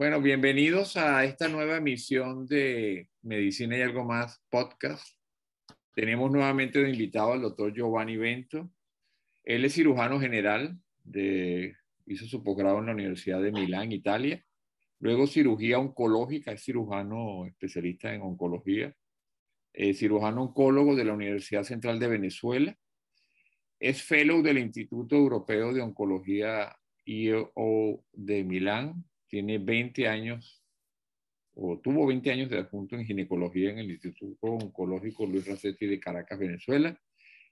Bueno, bienvenidos a esta nueva emisión de Medicina y algo más podcast. Tenemos nuevamente de invitado al doctor Giovanni Bento. Él es cirujano general, de, hizo su posgrado en la Universidad de Milán, Italia. Luego cirugía oncológica, es cirujano especialista en oncología. cirujano oncólogo de la Universidad Central de Venezuela. Es fellow del Instituto Europeo de Oncología IO de Milán. Tiene 20 años, o tuvo 20 años de adjunto en ginecología en el Instituto Oncológico Luis Racetti de Caracas, Venezuela.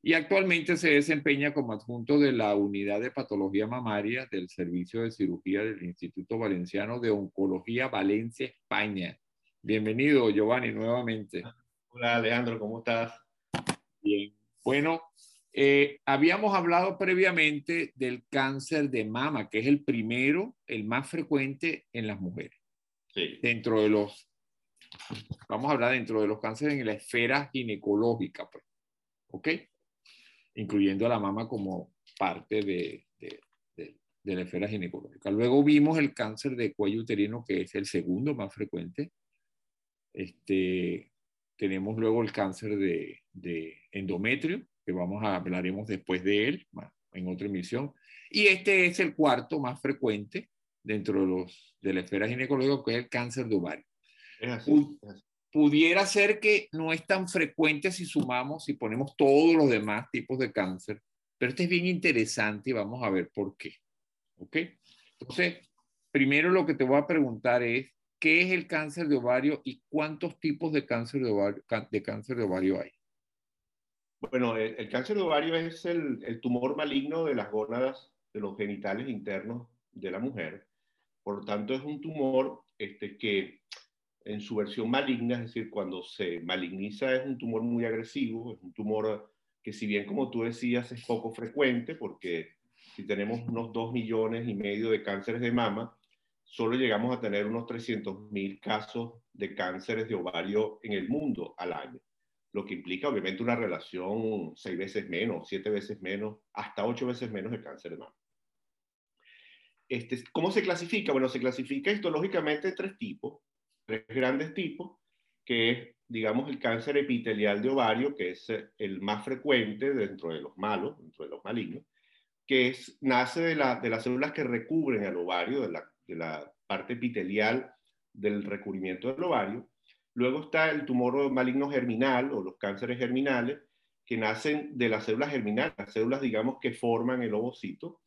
Y actualmente se desempeña como adjunto de la Unidad de Patología Mamaria del Servicio de Cirugía del Instituto Valenciano de Oncología Valencia, España. Bienvenido, Giovanni, nuevamente. Hola, Alejandro, ¿cómo estás? Bien. Bueno, eh, habíamos hablado previamente del cáncer de mama, que es el primero, el más frecuente en las mujeres. Sí. Dentro de los, vamos a hablar dentro de los cánceres en la esfera ginecológica, pues. ¿ok? Incluyendo a la mama como parte de, de, de la esfera ginecológica. Luego vimos el cáncer de cuello uterino, que es el segundo más frecuente. Este, tenemos luego el cáncer de, de endometrio, que vamos a hablaremos después de él en otra emisión. Y este es el cuarto más frecuente dentro de, los, de la esfera ginecológica, que es el cáncer de ovario. Pudiera ser que no es tan frecuente si sumamos, si ponemos todos los demás tipos de cáncer, pero este es bien interesante y vamos a ver por qué. ¿Ok? Entonces, primero lo que te voy a preguntar es, ¿qué es el cáncer de ovario y cuántos tipos de cáncer de ovario, de cáncer de ovario hay? Bueno, el, cáncer de ovario es el, tumor maligno de las gónadas de los genitales internos de la mujer. Por lo tanto, es un tumor este, que en su versión maligna, es decir, cuando se maligniza, es un tumor muy agresivo, es un tumor que si bien, como tú decías, es poco frecuente, porque si tenemos unos 2 millones y medio de cánceres de mama, solo llegamos a tener unos 300 mil casos de cánceres de ovario en el mundo al año lo que implica obviamente una relación seis veces menos, siete veces menos, hasta ocho veces menos de cáncer de mama. Este, ¿Cómo se clasifica? Bueno, se clasifica histológicamente en tres tipos, tres grandes tipos, que es, digamos, el cáncer epitelial de ovario, que es el más frecuente dentro de los malos, dentro de los malignos, que es, nace de, la, de las células que recubren el ovario, de la, de la parte epitelial del recubrimiento del ovario, Luego está el tumor maligno germinal o los cánceres germinales, que nacen de las células germinales, las células, digamos, que forman el ovocito.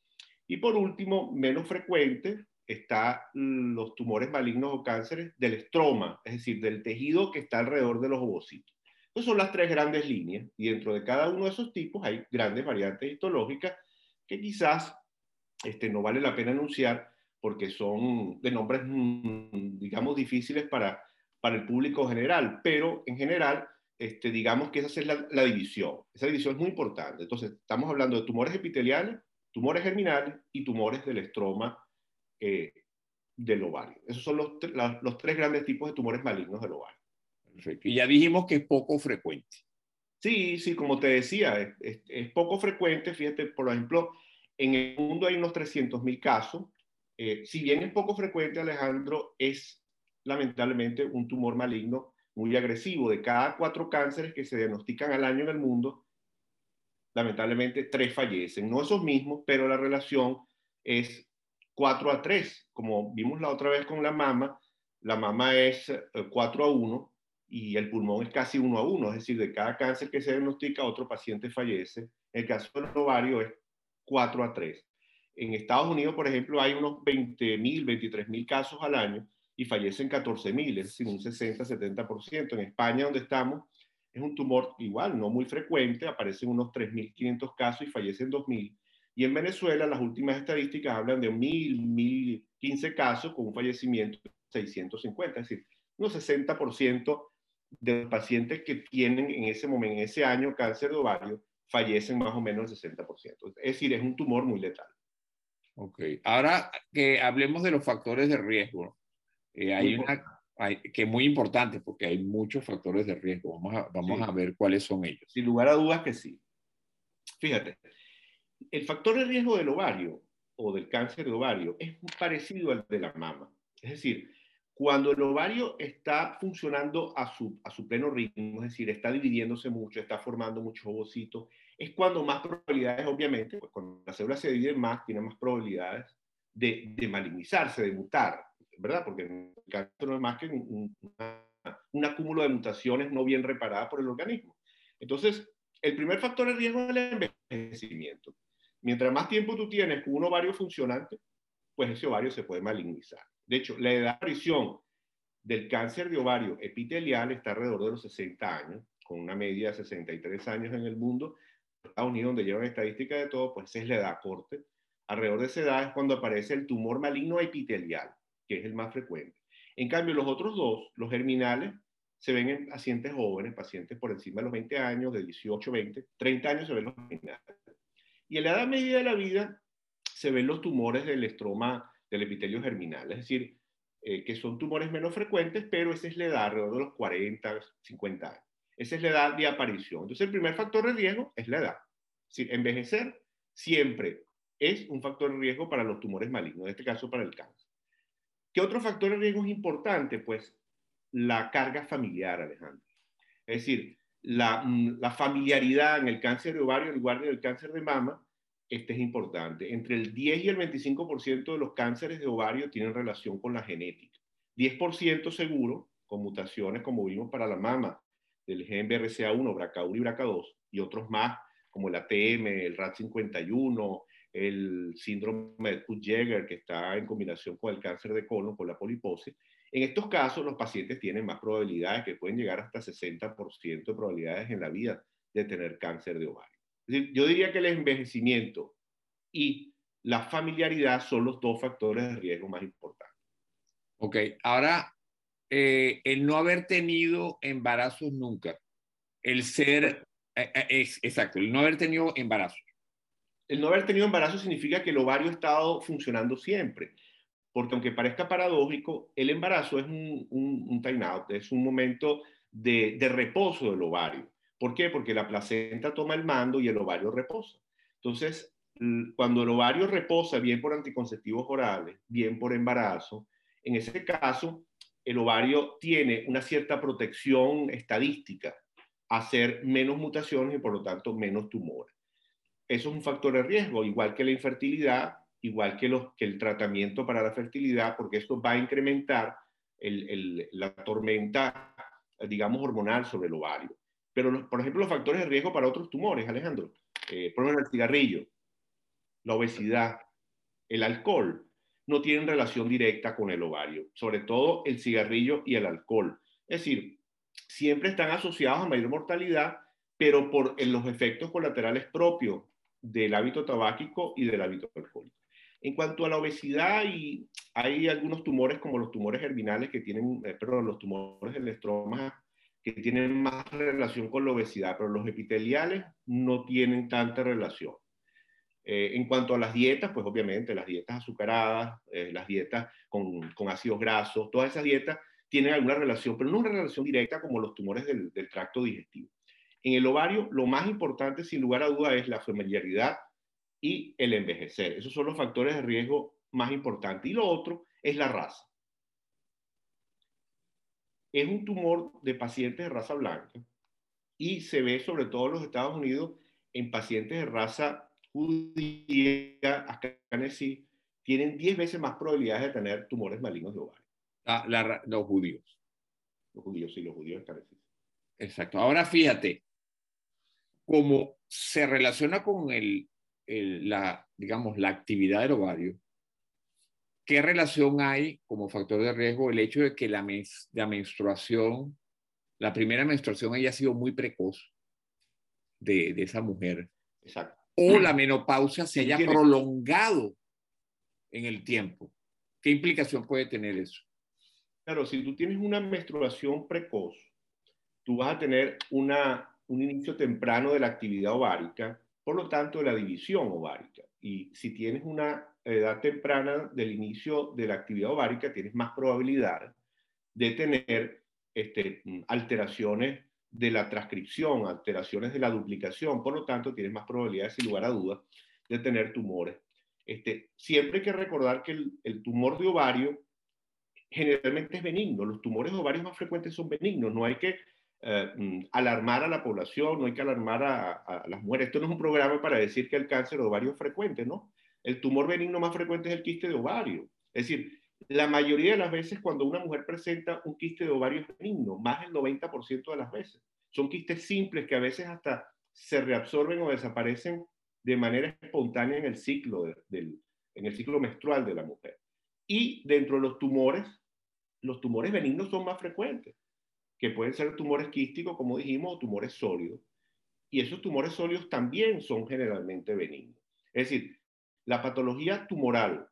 Y por último, menos frecuente, está los tumores malignos o cánceres del estroma, es decir, del tejido que está alrededor de los ovocitos. Esas son las tres grandes líneas y dentro de cada uno de esos tipos hay grandes variantes histológicas que quizás este, no vale la pena anunciar porque son de nombres, mm, digamos, difíciles para, para el público general, pero en general, este, digamos que esa es la, división. Esa división es muy importante. Entonces, estamos hablando de tumores epiteliales, tumores germinales y tumores del estroma eh, del ovario. Esos son los, los tres grandes tipos de tumores malignos del ovario. Perfecto. Y ya dijimos que es poco frecuente. Sí, sí, como te decía, es, es, poco frecuente. Fíjate, por ejemplo, en el mundo hay unos 300.000 casos. Eh, si bien es poco frecuente, Alejandro, es lamentablemente un tumor maligno muy agresivo. De cada cuatro cánceres que se diagnostican al año en el mundo, lamentablemente tres fallecen. No esos mismos, pero la relación es 4 a 3. Como vimos la otra vez con la mama, la mama es 4 eh, a 1 y el pulmón es casi 1 a 1. Es decir, de cada cáncer que se diagnostica, otro paciente fallece. En el caso del ovario es 4 a 3. En Estados Unidos, por ejemplo, hay unos 20.000, 23.000 casos al año y fallecen 14.000, es decir, un 60-70%. En España, donde estamos, es un tumor igual, no muy frecuente, aparecen unos 3.500 casos y fallecen 2.000. Y en Venezuela, las últimas estadísticas hablan de 1.000, 1.015 casos con un fallecimiento de 650, es decir, unos 60% de los pacientes que tienen en ese momento, en ese año, cáncer de ovario, fallecen más o menos el 60%. Es decir, es un tumor muy letal. Ok, ahora que hablemos de los factores de riesgo. Eh, hay una que es muy importante porque hay muchos factores de riesgo. Vamos, a, vamos a ver cuáles son ellos. Sin lugar a dudas que sí. Fíjate, el factor de riesgo del ovario o del cáncer de ovario es parecido al de la mama. Es decir, cuando el ovario está funcionando a su, a su pleno ritmo, es decir, está dividiéndose mucho, está formando muchos ovocitos, es cuando más probabilidades, obviamente, pues cuando las células se dividen más, tiene más probabilidades de, de malignizarse, de mutar, ¿verdad? Porque el cáncer no es más que un, un acúmulo de mutaciones no bien reparadas por el organismo. Entonces, el primer factor de riesgo es el envejecimiento. Mientras más tiempo tú tienes con un ovario funcionante, pues ese ovario se puede malignizar. De hecho, la edad de aparición del cáncer de ovario epitelial está alrededor de los 60 años, con una media de 63 años en el mundo. Estados Unidos, donde llevan estadística de todo, pues es la edad corte. Alrededor de esa edad es cuando aparece el tumor maligno epitelial, que es el más frecuente. En cambio, los otros dos, los germinales, se ven en pacientes jóvenes, pacientes por encima de los 20 años, de 18, 20, 30 años se ven los germinales. Y en la edad media de la vida se ven los tumores del estroma del epitelio germinal, es decir, eh, que son tumores menos frecuentes, pero esa es la edad, alrededor de los 40, 50 años. Esa es la edad de aparición. Entonces, el primer factor de riesgo es la edad. Es decir, envejecer siempre es un factor de riesgo para los tumores malignos, en este caso para el cáncer. ¿Qué otro factor de riesgo es importante? Pues la carga familiar, Alejandro. Es decir, Mm, la, familiaridad en el cáncer de ovario, en el cáncer de mama, este es importante. Entre el 10 y el 25% de los cánceres de ovario tienen relación con la genética. 10% seguro, con mutaciones como vimos para la mama, del gen BRCA1, BRCA1 y BRCA2, y otros más, como el ATM, el RAT51, el síndrome de Kut-Jäger, que está en combinación con el cáncer de colon, con la poliposis, en estos casos, los pacientes tienen más probabilidades, que pueden llegar hasta 60% de probabilidades en la vida de tener cáncer de ovario. yo diría que el envejecimiento y la familiaridad son los dos factores de riesgo más importantes. Ok, ahora, eh, el no haber tenido embarazos nunca, el ser, eh, eh, exacto, el no haber tenido embarazos. El no haber tenido embarazo significa que el ovario ha estado funcionando siempre porque aunque parezca paradójico, el embarazo es un, un, time out, es un momento de, de, reposo del ovario. ¿Por qué? Porque la placenta toma el mando y el ovario reposa. Entonces, cuando el ovario reposa, bien por anticonceptivos orales, bien por embarazo, en ese caso, el ovario tiene una cierta protección estadística, hacer menos mutaciones y por lo tanto menos tumores. Eso es un factor de riesgo, igual que la infertilidad igual que, los, que el tratamiento para la fertilidad, porque esto va a incrementar la tormenta, digamos, hormonal sobre el ovario. Pero, por ejemplo, los factores de riesgo para otros tumores, Alejandro, eh, por ejemplo, el cigarrillo, la obesidad, el alcohol, no tienen relación directa con el ovario, sobre todo el cigarrillo y el alcohol. Es decir, siempre están asociados a mayor mortalidad, pero por los efectos colaterales propios del hábito tabáquico y del hábito alcohólico. En cuanto a la obesidad, y hay algunos tumores como los tumores germinales que tienen, eh, perdón, los tumores del estroma que tienen más relación con la obesidad, pero los epiteliales no tienen tanta relación. Eh, en cuanto a las dietas, pues obviamente las dietas azucaradas, eh, las dietas con, con, ácidos grasos, todas esas dietas tienen alguna relación, pero no una relación directa como los tumores del, del tracto digestivo. En el ovario, lo más importante, sin lugar a duda, es la familiaridad y el envejecer. Esos son los factores de riesgo más importantes. Y lo otro es la raza. Es un tumor de pacientes de raza blanca y se ve sobre todo en los Estados Unidos en pacientes de raza judía, ascanesi, tienen 10 veces más probabilidades de tener tumores malignos de ovario. Ah, los judíos. Los judíos, sí, los judíos ascanesi. Exacto. Ahora fíjate, cómo se relaciona con el la, digamos, la actividad del ovario, ¿qué relación hay como factor de riesgo el hecho de que la, la menstruación, la primera menstruación haya sido muy precoz de, de esa mujer? Exacto. O la menopausia se haya prolongado en el tiempo. ¿Qué implicación puede tener eso? Claro, si tú tienes una menstruación precoz, tú vas a tener una, un inicio temprano de la actividad ovárica por lo tanto, la división ovárica. Y si tienes una edad temprana del inicio de la actividad ovárica, tienes más probabilidad de tener este, alteraciones de la transcripción, alteraciones de la duplicación, por lo tanto, tienes más probabilidades, sin lugar a dudas, de tener tumores. este, siempre hay que recordar que el, tumor de ovario generalmente es benigno. Los tumores de ovario más frecuentes son benignos. No hay que eh, mm, alarmar a la población, no hay que alarmar a, las mujeres. Esto no es un programa para decir que el cáncer de ovario es frecuente, ¿no? El tumor benigno más frecuente es el quiste de ovario. Es decir, la mayoría de las veces cuando una mujer presenta un quiste de ovario benigno, más del 90% de las veces. Son quistes simples que a veces hasta se reabsorben o desaparecen de manera espontánea en el ciclo, del, en el ciclo menstrual de la mujer. Y dentro de los tumores, los tumores benignos son más frecuentes, que pueden ser tumores quísticos, como dijimos, o tumores sólidos. Y esos tumores sólidos también son generalmente benignos. Es decir, la patología tumoral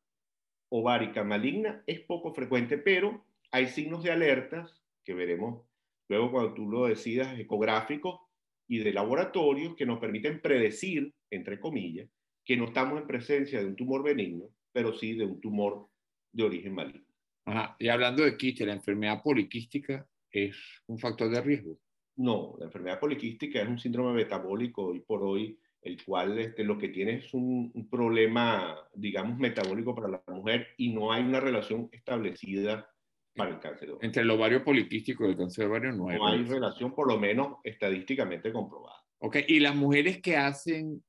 ovárica maligna es poco frecuente, pero hay signos de alertas que veremos luego cuando tú lo decidas ecográficos y de laboratorios que nos permiten predecir, entre comillas, que no estamos en presencia de un tumor benigno, pero sí de un tumor de origen maligno. Ajá. Y hablando de quiste, ¿la enfermedad poliquística es un factor de riesgo? No, la enfermedad poliquística es un síndrome metabólico hoy por hoy el cual este, lo que tiene es un, problema, digamos, metabólico para la mujer y no hay una relación establecida para el cáncer. Entre el ovario poliquístico y el cáncer de ovario no hay, no hay relación, por lo menos estadísticamente comprobada. Ok, y las mujeres que hacen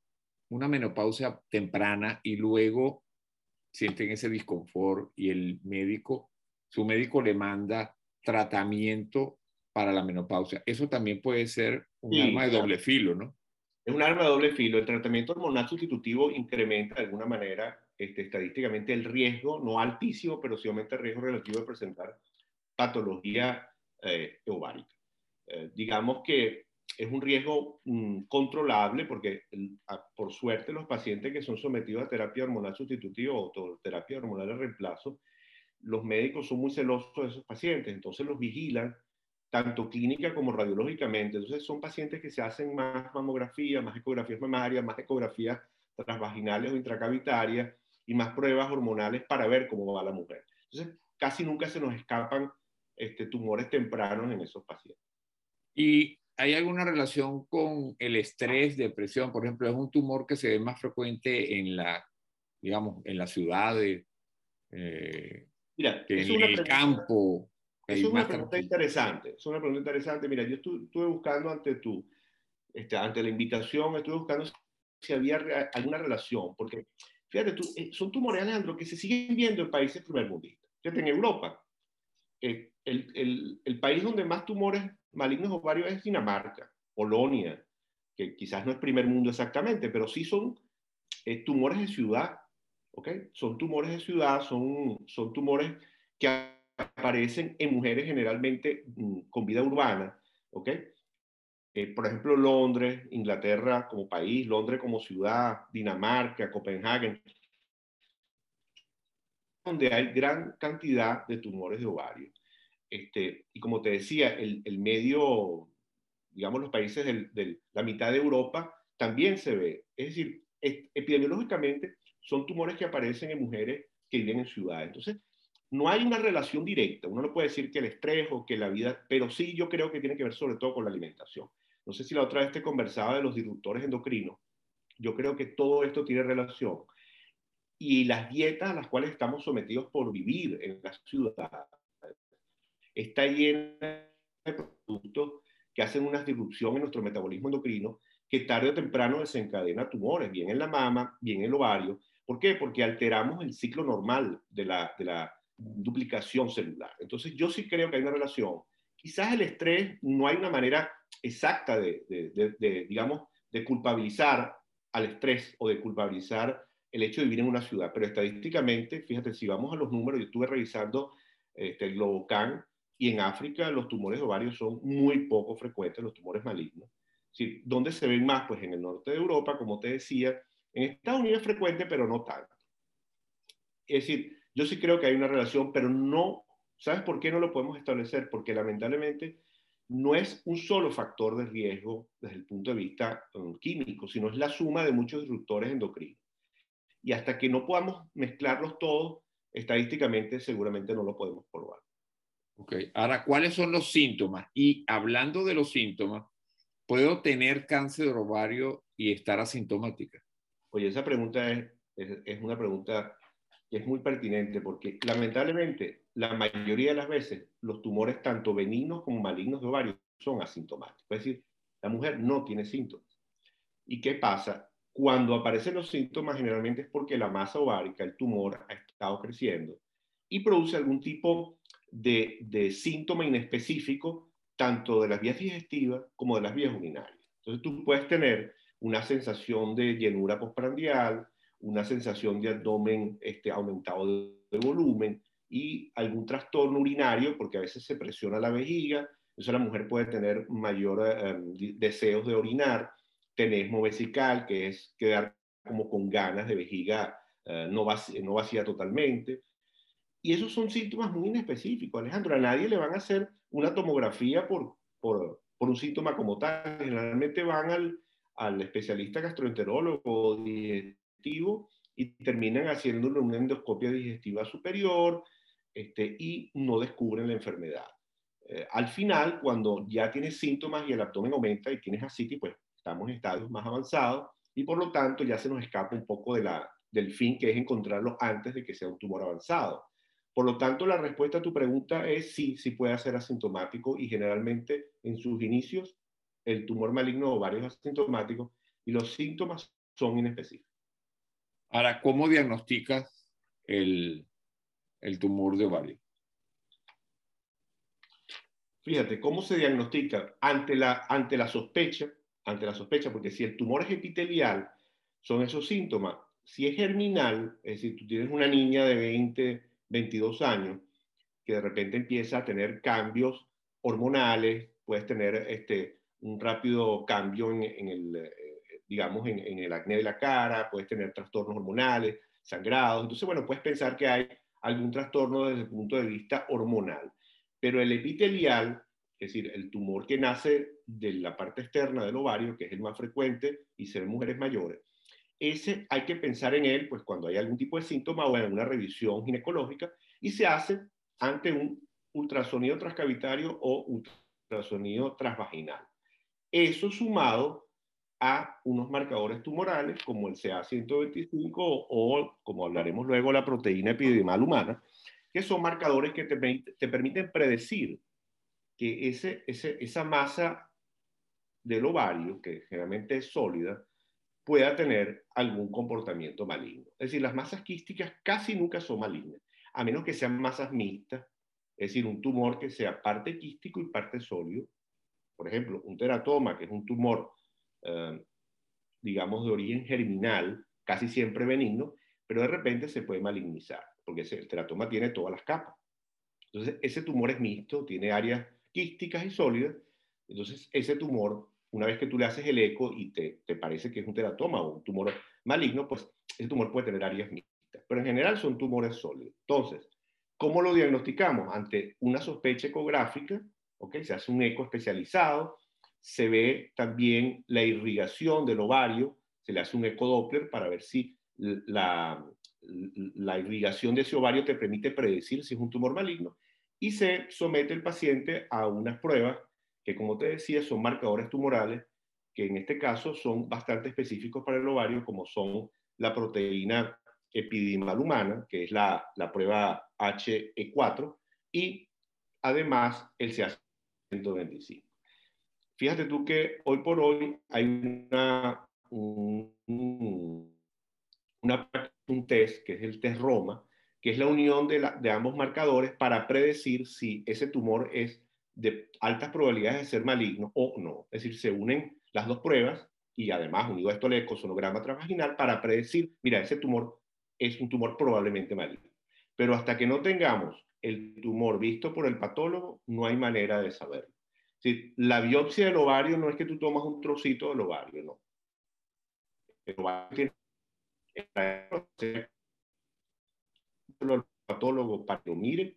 una menopausia temprana y luego sienten ese disconfort y el médico, su médico le manda tratamiento para la menopausia. Eso también puede ser un arma de doble filo, ¿no? Es un arma de doble filo. El tratamiento hormonal sustitutivo incrementa de alguna manera este, estadísticamente el riesgo, no altísimo, pero sí aumenta el riesgo relativo de presentar patología eh, ovárica. Eh, digamos que es un riesgo mm, controlable porque, por suerte, los pacientes que son sometidos a terapia hormonal sustitutiva o terapia hormonal de reemplazo, los médicos son muy celosos de esos pacientes, entonces los vigilan tanto clínica como radiológicamente. Entonces son pacientes que se hacen más mamografía, más ecografías mamarias, más ecografías transvaginales o intracavitarias y más pruebas hormonales para ver cómo va la mujer. Entonces casi nunca se nos escapan este, tumores tempranos en esos pacientes. ¿Y hay alguna relación con el estrés, depresión? Por ejemplo, es un tumor que se ve más frecuente en la, digamos, en las ciudades, eh, Mira, que en el campo. Es una pregunta interesante, es una pregunta interesante. Mira, yo estuve, buscando ante tu, este, ante la invitación, estuve buscando si había alguna relación, porque fíjate, tú, eh, son tumores, Alejandro, que se siguen viendo en países primermundistas. Fíjate, en Europa, eh, el, el, el, país donde más tumores malignos ovarios es Dinamarca, Polonia, que quizás no es primer mundo exactamente, pero sí son eh, tumores de ciudad, ¿ok? Son tumores de ciudad, son, son tumores que aparecen en mujeres generalmente mm, con vida urbana, ¿ok? Eh, por ejemplo, Londres, Inglaterra como país, Londres como ciudad, Dinamarca, Copenhague, donde hay gran cantidad de tumores de ovario. Este, y como te decía, el, el medio, digamos, los países de la mitad de Europa también se ve. Es decir, epidemiológicamente son tumores que aparecen en mujeres que viven en ciudades. Entonces, no hay una relación directa. Uno no puede decir que el estrés o que la vida, pero sí yo creo que tiene que ver sobre todo con la alimentación. No sé si la otra vez te conversaba de los disruptores endocrinos. Yo creo que todo esto tiene relación. Y las dietas a las cuales estamos sometidos por vivir en la ciudad está llena de productos que hacen una disrupción en nuestro metabolismo endocrino que tarde o temprano desencadena tumores, bien en la mama, bien en el ovario. ¿Por qué? Porque alteramos el ciclo normal de la, de la duplicación celular. Entonces yo sí creo que hay una relación. Quizás el estrés no hay una manera exacta de, de, digamos, de culpabilizar al estrés o de culpabilizar el hecho de vivir en una ciudad, pero estadísticamente, fíjate, si vamos a los números, yo estuve revisando este, el Globocan y en África los tumores ovarios son muy poco frecuentes, los tumores malignos. Sí, ¿Dónde se ven más? Pues en el norte de Europa, como te decía, en Estados Unidos es frecuente, pero no tanto. Es decir, yo sí creo que hay una relación, pero no, ¿sabes por qué no lo podemos establecer? Porque lamentablemente no es un solo factor de riesgo desde el punto de vista um, químico, sino es la suma de muchos disruptores endocrinos. Y hasta que no podamos mezclarlos todos, estadísticamente seguramente no lo podemos probar. Ok, ahora, ¿cuáles son los síntomas? Y hablando de los síntomas, ¿puedo tener cáncer de ovario y estar asintomática? Oye, esa pregunta es una pregunta que es muy pertinente porque lamentablemente la mayoría de las veces los tumores tanto benignos como malignos de ovario son asintomáticos. Es decir, la mujer no tiene síntomas. ¿Y qué pasa? Cuando aparecen los síntomas generalmente es porque la masa ovárica, el tumor, ha estado creciendo y produce algún tipo de, de síntoma inespecífico tanto de las vías digestivas como de las vías urinarias. Entonces tú puedes tener una sensación de llenura postprandial, una sensación de abdomen este, aumentado de, volumen y algún trastorno urinario, porque a veces se presiona la vejiga, entonces la mujer puede tener mayor eh, deseos de orinar, tenesmo vesical, que es quedar como con ganas de vejiga eh, no, vacía, no vacía totalmente. Y esos son síntomas muy inespecíficos, Alejandro. A nadie le van a hacer una tomografía por, por, por un síntoma como tal. Generalmente van al, al especialista gastroenterólogo digestivo y terminan haciéndole una endoscopia digestiva superior este, y no descubren la enfermedad. Eh, al final, cuando ya tienes síntomas y el abdomen aumenta y tienes ascitis, pues estamos en estadios más avanzados y por lo tanto ya se nos escapa un poco del fin que es encontrarlo antes de que sea un tumor avanzado. Por lo tanto, la respuesta a tu pregunta es sí, sí puede ser asintomático y generalmente en sus inicios el tumor maligno ovario es asintomático y los síntomas son inespecíficos. Ahora, ¿cómo diagnosticas el, el tumor de ovario? Fíjate, ¿cómo se diagnostica? Ante la, ante la sospecha, ante la sospecha, porque si el tumor es epitelial, son esos síntomas. Si es germinal, es decir, tú tienes una niña de 20, 22 años que de repente empieza a tener cambios hormonales, puedes tener este, un rápido cambio en, el, eh, digamos, en, el acné de la cara, puedes tener trastornos hormonales, sangrados. Entonces, bueno, puedes pensar que hay algún trastorno desde el punto de vista hormonal. Pero el epitelial, es decir, el tumor que nace de la parte externa del ovario, que es el más frecuente y se ve en mujeres mayores, ese hay que pensar en él, pues cuando hay algún tipo de síntoma o en alguna revisión ginecológica, y se hace ante un ultrasonido transcavitario o ultrasonido transvaginal. Eso sumado a unos marcadores tumorales como el CA125 o, como hablaremos luego, la proteína epidermal humana, que son marcadores que te, te permiten predecir que ese, ese, esa masa del ovario, que generalmente es sólida, pueda tener algún comportamiento maligno. Es decir, las masas quísticas casi nunca son malignas, a menos que sean masas mixtas, es decir, un tumor que sea parte quístico y parte sólido, por ejemplo, un teratoma, que es un tumor, eh, digamos, de origen germinal, casi siempre benigno, pero de repente se puede malignizar, porque el teratoma tiene todas las capas. Entonces, ese tumor es mixto, tiene áreas quísticas y sólidas, entonces ese tumor, una vez que tú le haces el eco y te, te parece que es un teratoma o un tumor maligno, pues ese tumor puede tener áreas mixtas, pero en general son tumores sólidos. Entonces, ¿cómo lo diagnosticamos? Ante una sospecha ecográfica, se hace un eco especializado, se ve también la irrigación del ovario, se le hace un eco Doppler para ver si la, la irrigación de ese ovario te permite predecir si es un tumor maligno. Y se somete el paciente a unas pruebas que, como te decía, son marcadores tumorales que en este caso son bastante específicos para el ovario, como son la proteína epidimal humana, que es la, la prueba HE4, y además el CA 125. Fíjate tú que hoy por hoy hay una, un, test, que es el test Roma, que es la unión de, de ambos marcadores para predecir si ese tumor es de altas probabilidades de ser maligno o no. Es decir, se unen las dos pruebas y además unido a esto el ecosonograma transvaginal para predecir, mira, ese tumor es un tumor probablemente maligno. Pero hasta que no tengamos el tumor visto por el patólogo, no hay manera de saberlo. Si la biopsia del ovario no es que tú tomas un trocito del ovario, no. El ovario tiene el patólogo para que lo mire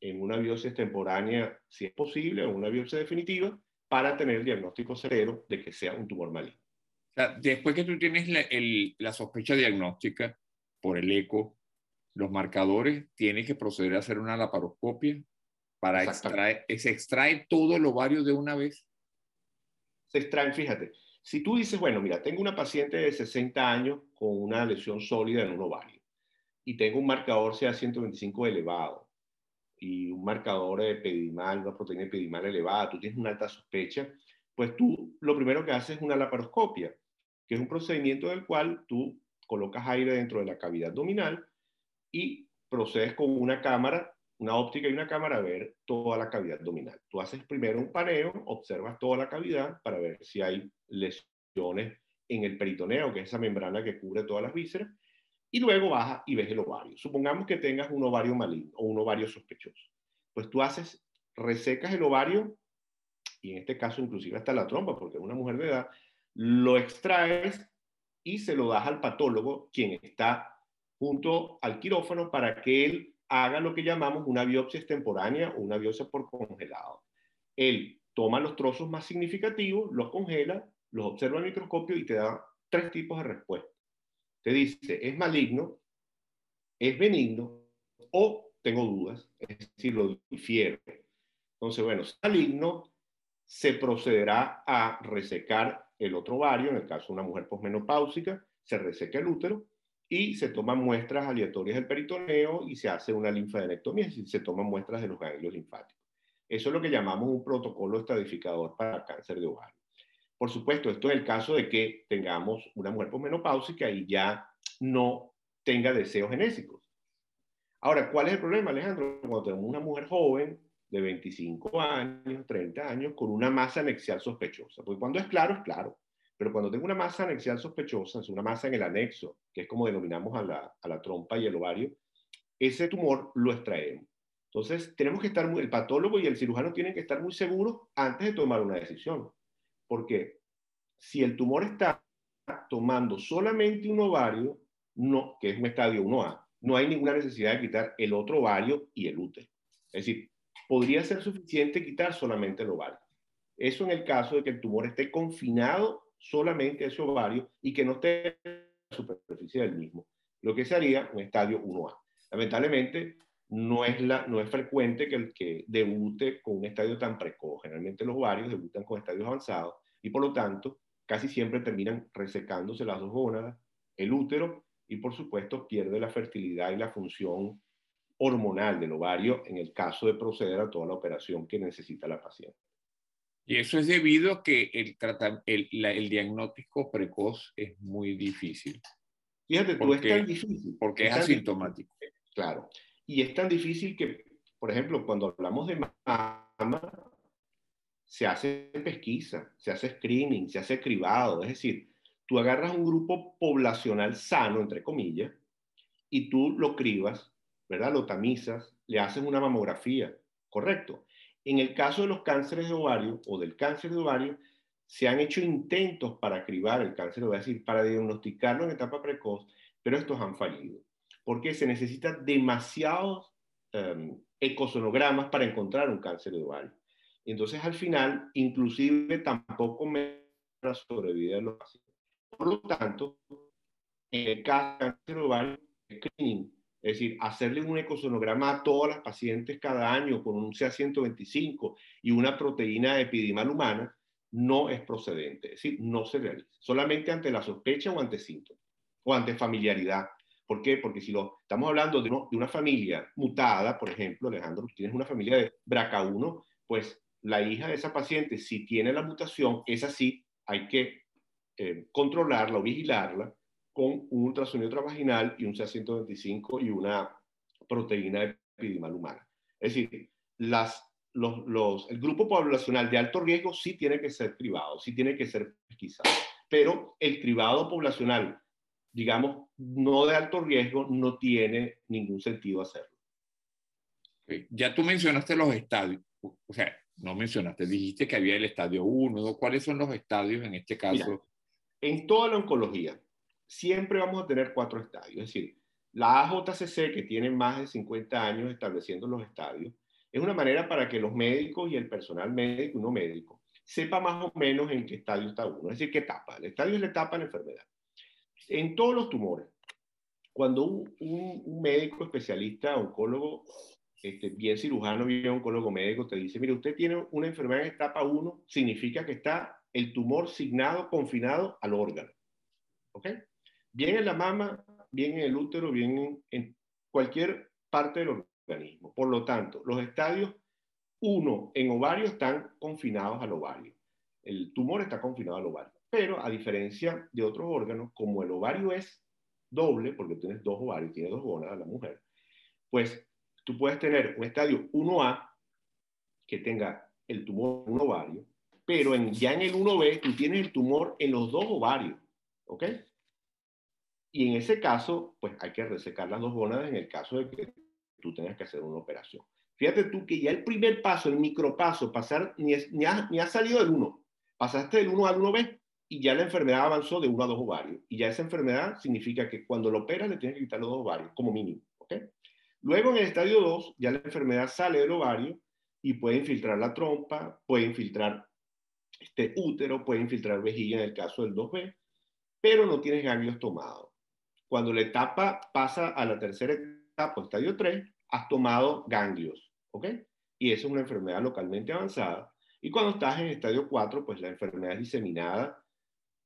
en una biopsia extemporánea, si es posible, o una biopsia definitiva, para tener el diagnóstico severo de que sea un tumor maligno. después que tú tienes la, la sospecha diagnóstica por el eco, los marcadores, tienen que proceder a hacer una laparoscopia para extraer, se extrae todo el ovario de una vez. Se extraen, fíjate, Si tú dices, bueno, mira, tengo una paciente de 60 años con una lesión sólida en un ovario y tengo un marcador CA125 elevado y un marcador de pedimal, una proteína pedimal elevada, tú tienes una alta sospecha, pues tú lo primero que haces es una laparoscopia, que es un procedimiento del cual tú colocas aire dentro de la cavidad abdominal y procedes con una cámara, una óptica y una cámara a ver toda la cavidad abdominal. Tú haces primero un paneo, observas toda la cavidad para ver si hay lesiones en el peritoneo, que es esa membrana que cubre todas las vísceras, y luego baja y ves el ovario. Supongamos que tengas un ovario maligno o un ovario sospechoso. Pues tú haces, resecas el ovario, y en este caso inclusive hasta la trompa, porque es una mujer de edad, lo extraes y se lo das al patólogo, quien está junto al quirófano, para que él haga lo que llamamos una biopsia extemporánea o una biopsia por congelado. Él toma los trozos más significativos, los congela, los observa al microscopio y te da tres tipos de respuesta. Te dice, es maligno, es benigno o tengo dudas, es decir, lo difiero. Entonces, bueno, maligno, se procederá a resecar el otro ovario, en el caso de una mujer posmenopáusica, se reseca el útero y se toman muestras aleatorias del peritoneo y se hace una linfadenectomía, decir, se toman muestras de los ganglios linfáticos. Eso es lo que llamamos un protocolo estadificador para cáncer de ovario. Por supuesto, esto es el caso de que tengamos una mujer posmenopáusica y ya no tenga deseos genésicos. Ahora, ¿cuál es el problema, Alejandro? Cuando tenemos una mujer joven de 25 años, 30 años, con una masa anexial sospechosa. Porque cuando es claro, es claro. Pero cuando tengo una masa anexial sospechosa, es una masa en el anexo, que es como denominamos a la, a la trompa y el ovario, ese tumor lo extraemos. Entonces, tenemos que estar muy, el patólogo y el cirujano tienen que estar muy seguros antes de tomar una decisión. Porque si el tumor está tomando solamente un ovario, no, que es un estadio 1A, no hay ninguna necesidad de quitar el otro ovario y el útero. Es decir, podría ser suficiente quitar solamente el ovario. Eso en el caso de que el tumor esté confinado solamente ese ovario y que no esté en la superficie del mismo, lo que sería un estadio 1A. Lamentablemente, no es, la, no es frecuente que el que debute con un estadio tan precoz. Generalmente los ovarios debutan con estadios avanzados y por lo tanto casi siempre terminan resecándose las dos gónadas, el útero y por supuesto pierde la fertilidad y la función hormonal del ovario en el caso de proceder a toda la operación que necesita la paciente. Y eso es debido a que el, el, el diagnóstico precoz es muy difícil. Fíjate, tú es tan difícil. Porque es, asintomático. claro. Y es tan difícil que, por ejemplo, cuando hablamos de mama, se hace pesquisa, se hace screening, se hace cribado. Es decir, tú agarras un grupo poblacional sano, entre comillas, y tú lo cribas, ¿verdad? Lo tamizas, le haces una mamografía, ¿correcto? En el caso de los cánceres de ovario o del cáncer de ovario, se han hecho intentos para cribar el cáncer de ovario, es decir, para diagnosticarlo en etapa precoz, pero estos han fallido. Porque se necesitan demasiados um, ecosonogramas para encontrar un cáncer de ovario. Entonces, al final, inclusive tampoco me la sobrevida de los pacientes. Por lo tanto, en el caso de cáncer ovario, screening, es decir, hacerle un ecosonograma a todas las pacientes cada año con un CA125 y una proteína epidimal humana, no es procedente, es decir, no se realiza. Solamente ante la sospecha o ante síntomas, o ante familiaridad. ¿Por qué? Porque si lo, estamos hablando de, una familia mutada, por ejemplo, Alejandro, tienes una familia de BRCA1, pues la hija de esa paciente, si tiene la mutación, es así, hay que eh, controlarla o vigilarla con un ultrasonido travaginal y un CA125 y una proteína epidimal humana. Es decir, las, los, los, el grupo poblacional de alto riesgo sí tiene que ser cribado, sí tiene que ser pesquisado, pero el cribado poblacional, digamos, no de alto riesgo, no tiene ningún sentido hacerlo. Ya tú mencionaste los estadios, o sea, no mencionaste, dijiste que había el estadio 1, ¿cuáles son los estadios en este caso? en toda la oncología, siempre vamos a tener cuatro estadios, es decir, la AJCC, que tiene más de 50 años estableciendo los estadios, es una manera para que los médicos y el personal médico no médico sepa más o menos en qué estadio está uno, es decir, qué etapa. El estadio es la etapa de la enfermedad. En todos los tumores, cuando un, un médico especialista, oncólogo, este, bien cirujano, bien oncólogo médico, te dice, mire, usted tiene una enfermedad en etapa 1, significa que está el tumor signado, confinado al órgano. ¿Ok? Bien en la mama, bien en el útero, bien en, cualquier parte del organismo. Por lo tanto, los estadios 1 en ovario están confinados al ovario. El tumor está confinado al ovario. Pero a diferencia de otros órganos, como el ovario es doble, porque tienes dos ovarios, tiene dos gónadas la mujer, pues tú puedes tener un estadio 1A que tenga el tumor en un ovario, pero en, ya en el 1B tú tienes el tumor en los dos ovarios, ¿ok? Y en ese caso, pues hay que resecar las dos gónadas en el caso de que tú tengas que hacer una operación. Fíjate tú que ya el primer paso, el micropaso, pasar, ni, ni, ha, ni ha salido del 1, pasaste del 1 al 1B y ya la enfermedad avanzó de 1 a 2 ovarios. Y ya esa enfermedad significa que cuando lo operas le tienes que quitar los dos ovarios, como mínimo. Luego en el estadio 2 ya la enfermedad sale del ovario y puede infiltrar la trompa, puede infiltrar este útero, puede infiltrar vejiga en el caso del 2B, pero no tienes ganglios tomados. Cuando la etapa pasa a la tercera etapa, estadio 3, has tomado ganglios, ¿ok? Y esa es una enfermedad localmente avanzada. Y cuando estás en estadio 4, pues la enfermedad es diseminada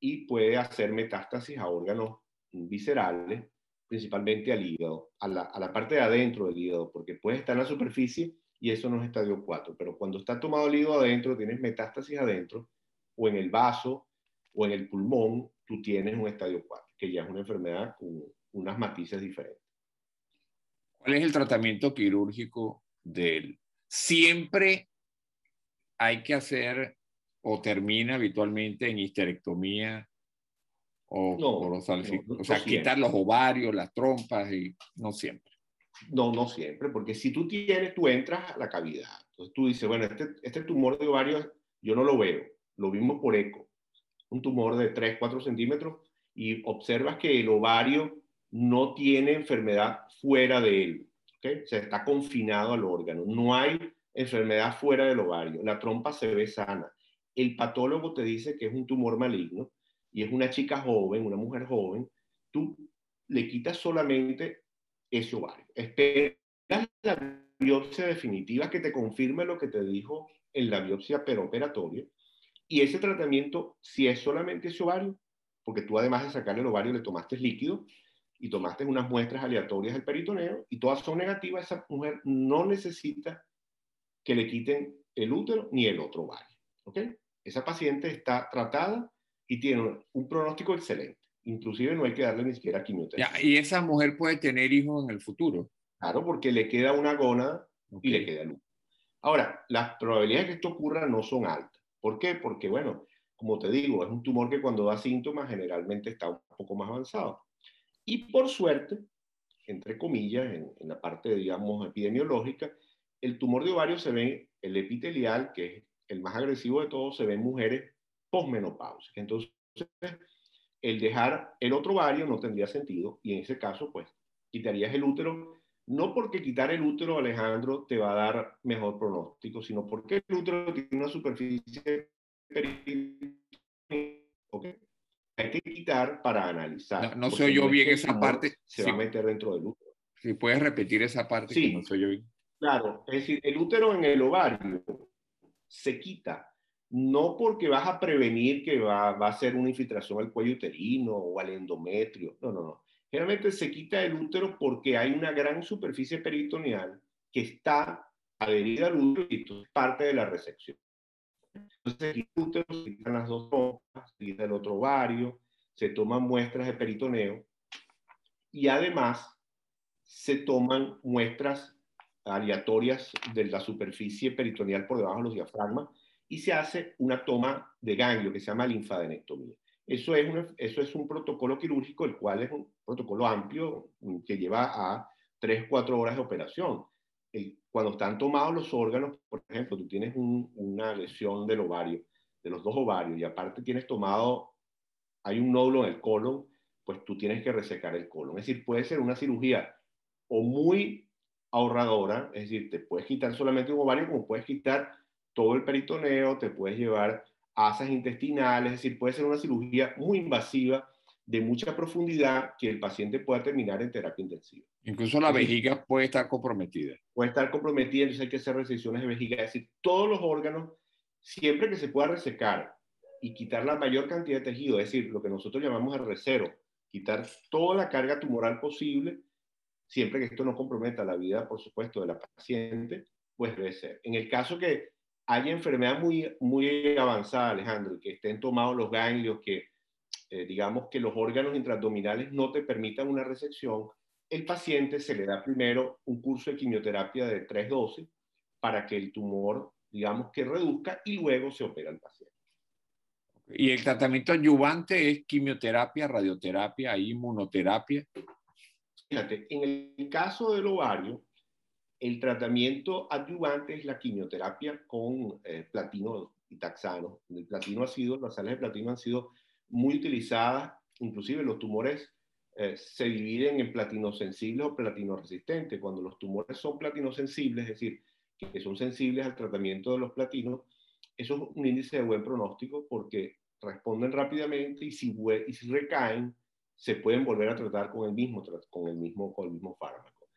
y puede hacer metástasis a órganos viscerales principalmente al hígado, a la, a la, parte de adentro del hígado, porque puede estar en la superficie y eso no es estadio 4, pero cuando está tomado el hígado adentro, tienes metástasis adentro, o en el vaso, o en el pulmón, tú tienes un estadio 4, que ya es una enfermedad con unas matices diferentes. ¿Cuál es el tratamiento quirúrgico de él? Siempre hay que hacer o termina habitualmente en histerectomía o, no, los o sea, quitar los ovarios, las trompas y no siempre. No, no siempre, porque si tú tienes, tú entras a la cavidad. Entonces tú dices, bueno, este, este tumor de ovario yo no lo veo, lo vimos por eco, un tumor de 3, 4 centímetros y observas que el ovario no tiene enfermedad fuera de él, ¿okay? o sea, está confinado al órgano, no hay enfermedad fuera del ovario, la trompa se ve sana. El patólogo te dice que es un tumor maligno, y es una chica joven, una mujer joven, tú le quitas solamente ese ovario. Esperas la biopsia definitiva que te confirme lo que te dijo en la biopsia peroperatoria. Y ese tratamiento, si es solamente ese ovario, porque tú además de sacarle el ovario le tomaste líquido y tomaste unas muestras aleatorias del peritoneo y todas son negativas, esa mujer no necesita que le quiten el útero ni el otro ovario. ¿ok? Esa paciente está tratada y tiene un pronóstico excelente. Inclusive no hay que darle ni siquiera quimioterapia. y esa mujer puede tener hijos en el futuro. Claro, porque le queda una gónada y le queda luz. Ahora, las probabilidades de que esto ocurra no son altas. ¿Por qué? Porque, bueno, como te digo, es un tumor que cuando da síntomas generalmente está un poco más avanzado. Y por suerte, entre comillas, en, en la parte, digamos, epidemiológica, el tumor de ovario se ve, el epitelial, que es el más agresivo de todos, se ve en mujeres posmenopausia. Entonces, el dejar el otro ovario no tendría sentido y en ese caso, pues, quitarías el útero, no porque quitar el útero, Alejandro, te va a dar mejor pronóstico, sino porque el útero tiene una superficie Para analizar. No, sé yo bien esa parte. Se va a meter dentro del útero. Si puedes repetir esa parte sí, que no soy yo bien. Claro, es decir, el útero en el ovario se quita no porque vas a prevenir que va, a ser una infiltración al cuello uterino o al endometrio, no, no, no. Generalmente se quita el útero porque hay una gran superficie peritoneal que está adherida al útero y es parte de la resección. Entonces, el útero se quitan las dos trompas, se quita el otro ovario, se toman muestras de peritoneo y además se toman muestras aleatorias de la superficie peritoneal por debajo de los diafragmas y se hace una toma de ganglio que se llama linfadenectomía. Eso es, un, eso es un protocolo quirúrgico, el cual es un protocolo amplio mm, que lleva a 3, 4 horas de operación. Cuando están tomados los órganos, por ejemplo, tú tienes una lesión del ovario, de los dos ovarios, y aparte tienes tomado, hay un nódulo en el colon, pues tú tienes que resecar el colon. Es decir, puede ser una cirugía o muy ahorradora, es decir, te puedes quitar solamente un ovario como puedes quitar todo el peritoneo, te puedes llevar asas intestinales, es decir, puede ser una cirugía muy invasiva de mucha profundidad que el paciente pueda terminar en terapia intensiva. Incluso la vejiga puede estar comprometida. Puede estar comprometida, entonces hay que hacer resesiones de vejiga, es decir, todos los órganos, siempre que se pueda resecar y quitar la mayor cantidad de tejido, es decir, lo que nosotros llamamos el recero, quitar toda la carga tumoral posible, siempre que esto no comprometa la vida, por supuesto, de la paciente, pues debe ser. En el caso que haya enfermedad muy, muy avanzada, Alejandro, que estén tomados los ganglios, que eh, digamos que los órganos intraabdominales no te permitan una resección, el paciente se le da primero un curso de quimioterapia de tres dosis para que el tumor, digamos, que reduzca y luego se opera el paciente. ¿Y el tratamiento adyuvante es quimioterapia, radioterapia, inmunoterapia? Fíjate, en el caso del ovario, el tratamiento adyuvante es la quimioterapia con eh, platino y taxano. El platino ha sido, las sales de platino han sido muy utilizadas, inclusive los tumores eh, se dividen en platino sensible o platino resistente. Cuando los tumores son platino sensibles, es decir, que son sensibles al tratamiento de los platinos, eso es un índice de buen pronóstico porque responden rápidamente y si, y si recaen, se pueden volver a tratar con el mismo, con el mismo, con el mismo fármaco.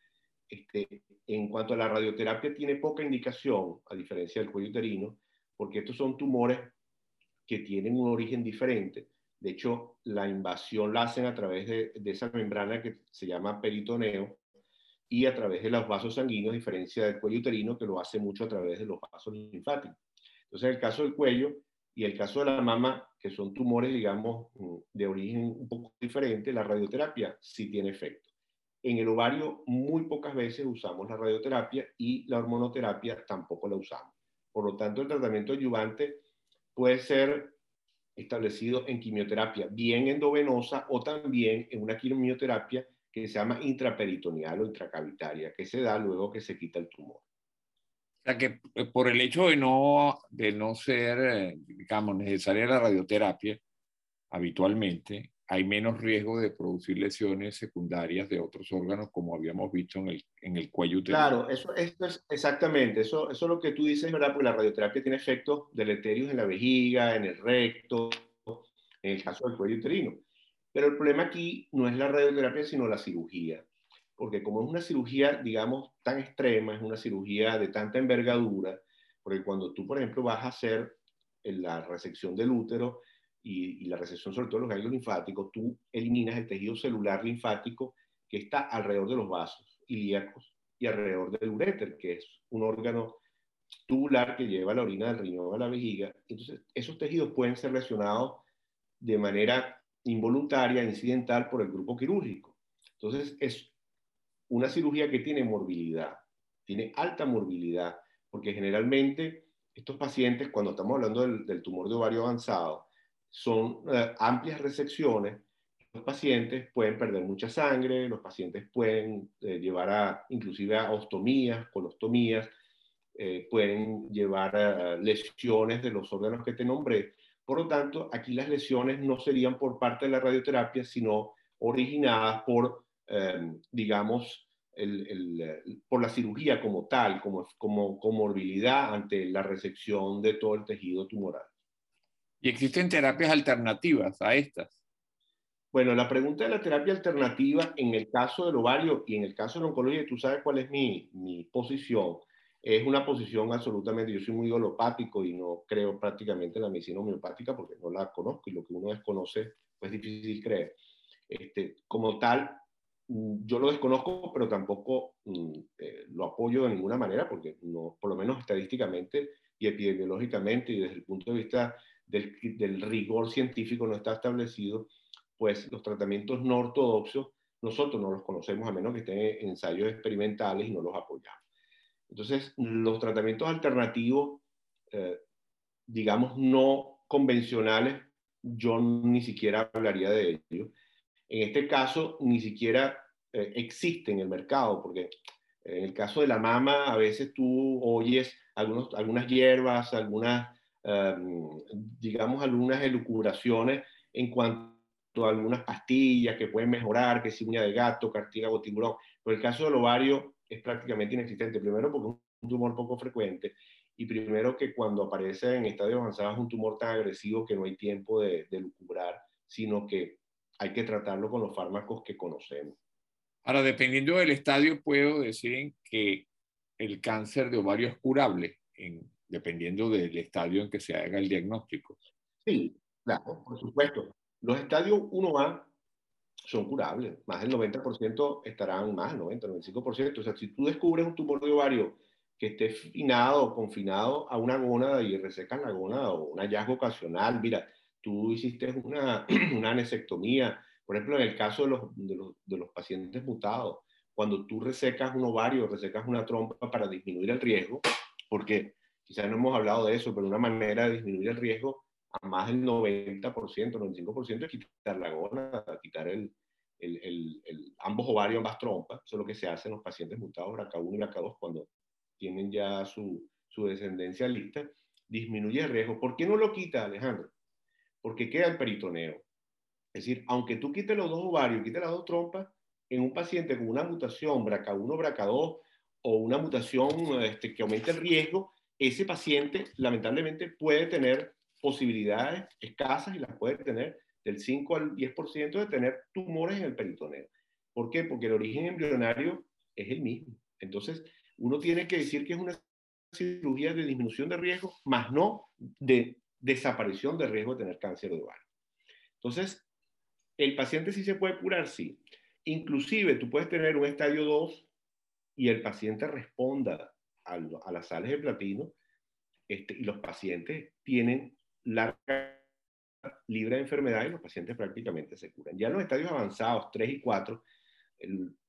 Este, en cuanto a la radioterapia, tiene poca indicación, a diferencia del cuello uterino, porque estos son tumores que tienen un origen diferente. De hecho, la invasión la hacen a través de, de esa membrana que se llama peritoneo y a través de los vasos sanguíneos, a diferencia del cuello uterino, que lo hace mucho a través de los vasos linfáticos. Entonces, en el caso del cuello y el caso de la mama, que son tumores, digamos, mm, de origen un poco diferente, la radioterapia sí tiene efecto. En el ovario muy pocas veces usamos la radioterapia y la hormonoterapia tampoco la usamos. Por lo tanto, el tratamiento ayudante puede ser establecido en quimioterapia bien endovenosa o también en una quimioterapia que se llama intraperitoneal o intracavitaria, que se da luego que se quita el tumor. O sea que eh, por el hecho de no, de no ser, eh, digamos, necesaria la radioterapia habitualmente, hay menos riesgo de producir lesiones secundarias de otros órganos, como habíamos visto en el, en el cuello uterino. Claro, eso, esto es exactamente, eso, eso es lo que tú dices, ¿verdad? Porque la radioterapia tiene efectos deleterios en la vejiga, en el recto, en el caso del cuello uterino. Pero el problema aquí no es la radioterapia, sino la cirugía porque como es una cirugía, digamos, tan extrema, es una cirugía de tanta envergadura, porque cuando tú, por ejemplo, vas a hacer la resección del útero y, la resección sobre todo de los ganglios linfáticos, tú eliminas el tejido celular linfático que está alrededor de los vasos ilíacos y alrededor del uréter, que es un órgano tubular que lleva la orina del riñón a la vejiga. Entonces, esos tejidos pueden ser lesionados de manera involuntaria, incidental, por el grupo quirúrgico. Entonces, es una cirugía que tiene morbilidad, tiene alta morbilidad, porque generalmente estos pacientes, cuando estamos hablando del, tumor de ovario avanzado, son eh, amplias resecciones. Los pacientes pueden perder mucha sangre, los pacientes pueden eh, llevar a, inclusive a ostomías, colostomías, eh, pueden llevar a lesiones de los órganos que te nombré. Por lo tanto, aquí las lesiones no serían por parte de la radioterapia, sino originadas por Em, digamos, por la cirugía como tal, como, como comorbilidad ante la resección de todo el tejido tumoral. ¿Y existen terapias alternativas a estas? Bueno, la pregunta de la terapia alternativa en el caso del ovario y en el caso de la oncología, tú sabes cuál es mi, mi posición. Es una posición absolutamente, yo soy muy holopático y no creo prácticamente en la medicina homeopática porque no la conozco y lo que uno desconoce pues es difícil creer. Este, como tal, yo lo desconozco, pero tampoco mm, eh, lo apoyo de ninguna manera, porque no, por lo menos estadísticamente y epidemiológicamente y desde el punto de vista del, del, rigor científico no está establecido, pues los tratamientos no ortodoxos nosotros no los conocemos a menos que estén en ensayos experimentales y no los apoyamos. Entonces, los tratamientos alternativos, eh, digamos, no convencionales, yo ni siquiera hablaría de ellos en este caso, ni siquiera eh, existe en el mercado, porque en el caso de la mama, a veces tú oyes algunos, algunas hierbas, algunas, em, digamos, algunas elucubraciones en cuanto a algunas pastillas que pueden mejorar, que si uña de gato, cartílago, tiburón. Pero el caso del ovario es prácticamente inexistente. Primero porque es un tumor poco frecuente y primero que cuando aparece en estadios avanzados es un tumor tan agresivo que no hay tiempo de, de lucubrar, sino que hay que tratarlo con los fármacos que conocemos. Ahora, dependiendo del estadio, puedo decir que el cáncer de ovario es curable, en, dependiendo del estadio en que se haga el diagnóstico. Sí, claro, por supuesto. Los estadios 1A son curables. Más del 90% estarán, más del 90, 95%. O sea, si tú descubres un tumor de ovario que esté finado o confinado a una gónada y resecas la gónada o un hallazgo ocasional, mira, tú hiciste una, una anesectomía, por ejemplo, en el caso de los, de los, de los pacientes mutados, cuando tú resecas un ovario, resecas una trompa para disminuir el riesgo, porque quizás no hemos hablado de eso, pero una manera de disminuir el riesgo a más del 90%, 95% es quitar la gónada, quitar el, el, el, ambos ovarios, ambas trompas. Eso es lo que se hace en los pacientes mutados BRCA1 y BRCA2 cuando tienen ya su, su descendencia lista. Disminuye el riesgo. ¿Por qué no lo quita, Alejandro? Porque queda el peritoneo. Es decir, aunque tú quites los dos ovarios, quites las dos trompas, en un paciente con una mutación BRCA1, BRCA2 o una mutación este, que aumente el riesgo, ese paciente lamentablemente puede tener posibilidades escasas y las puede tener del 5 al 10% de tener tumores en el peritoneo. ¿Por qué? Porque el origen embrionario es el mismo. Entonces, uno tiene que decir que es una cirugía de disminución de riesgo, más no de desaparición de riesgo de tener cáncer de ovario. Entonces, el paciente sí se puede curar, sí. Inclusive, tú puedes tener un estadio 2 y el paciente responda a, a las sales de platino este, y los pacientes tienen larga libre de enfermedad y los pacientes prácticamente se curan. Ya en los estadios avanzados, 3 y 4,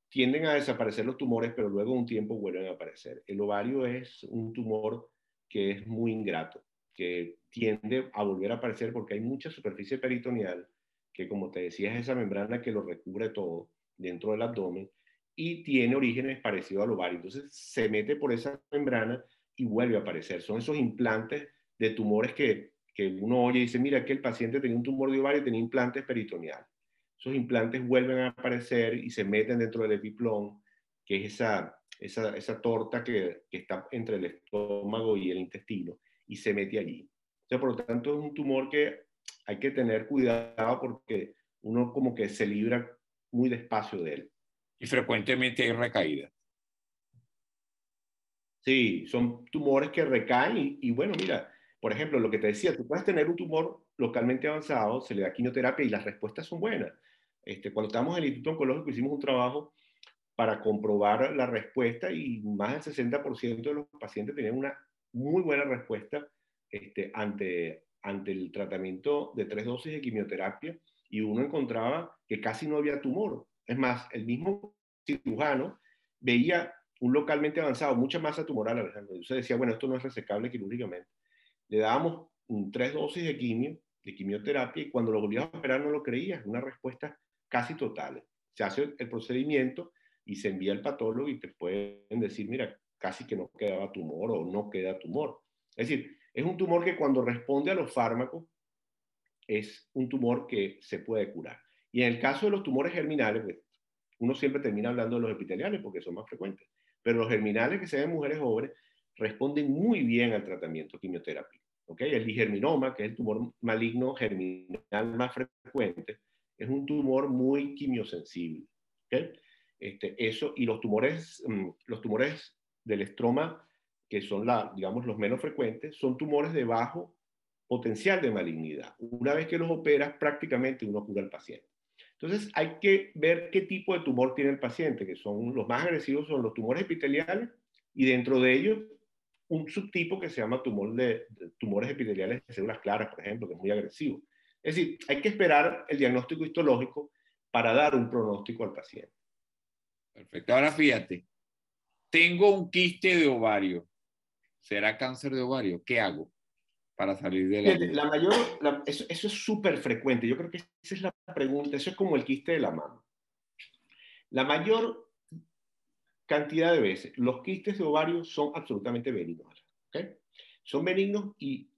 tienden a desaparecer los tumores, pero luego un tiempo vuelven a aparecer. El ovario es un tumor que es muy ingrato, que tiende a volver a aparecer porque hay mucha superficie peritoneal, que como te decía es esa membrana que lo recubre todo dentro del abdomen y tiene orígenes parecidos al ovario. Entonces se mete por esa membrana y vuelve a aparecer. Son esos implantes de tumores que que uno oye y dice, mira, que el paciente tenía un tumor de ovario y tenía implantes peritoneales. Esos implantes vuelven a aparecer y se meten dentro del epiplón, que es esa, esa, esa torta que, que, está entre el estómago y el intestino, y se mete allí. O sea, por lo tanto, es un tumor que hay que tener cuidado porque uno como que se libra muy despacio de él. Y frecuentemente hay recaída. Sí, son tumores que recaen y, y bueno, mira, por ejemplo, lo que te decía, tú puedes tener un tumor localmente avanzado, se le da quimioterapia y las respuestas son buenas. Este, cuando estábamos en el Instituto Oncológico hicimos un trabajo para comprobar la respuesta y más del 60% de los pacientes tenían una muy buena respuesta este, ante, ante el tratamiento de tres dosis de quimioterapia y uno encontraba que casi no había tumor. Es más, el mismo cirujano veía un localmente avanzado, mucha masa tumoral, Alejandro. Entonces decía, bueno, esto no es resecable quirúrgicamente le dábamos tres dosis de quimio, de quimioterapia, y cuando lo volvíamos a operar no lo creía, una respuesta casi total. Se hace el procedimiento y se envía al patólogo y te pueden decir, mira, casi que no quedaba tumor o no queda tumor. Es decir, es un tumor que cuando responde a los fármacos es un tumor que se puede curar. Y en el caso de los tumores germinales, pues, uno siempre termina hablando de los epiteliales porque son más frecuentes, pero los germinales que se ven en mujeres jóvenes responden muy bien al tratamiento quimioterapia. El digerminoma, que es el tumor maligno germinal más frecuente, es un tumor muy quimiosensible. Este, eso, y los tumores, mm, los tumores del estroma, que son la, digamos, los menos frecuentes, son tumores de bajo potencial de malignidad. Una vez que los operas, prácticamente uno cura al paciente. Entonces, hay que ver qué tipo de tumor tiene el paciente, que son los más agresivos, son los tumores epiteliales, y dentro de ellos un subtipo que se llama tumor de, tumores epiteliales de células claras, por ejemplo, que es muy agresivo. Es decir, hay que esperar el diagnóstico histológico para dar un pronóstico al paciente. Perfecto. Ahora fíjate, tengo un quiste de ovario. ¿Será cáncer de ovario? ¿Qué hago para salir de la... la mayor, eso, eso, es súper frecuente. Yo creo que esa es la pregunta. Eso es como el quiste de la mano. La mayor cantidad de veces. Los quistes de ovario son absolutamente benignos. ¿okay? Son benignos y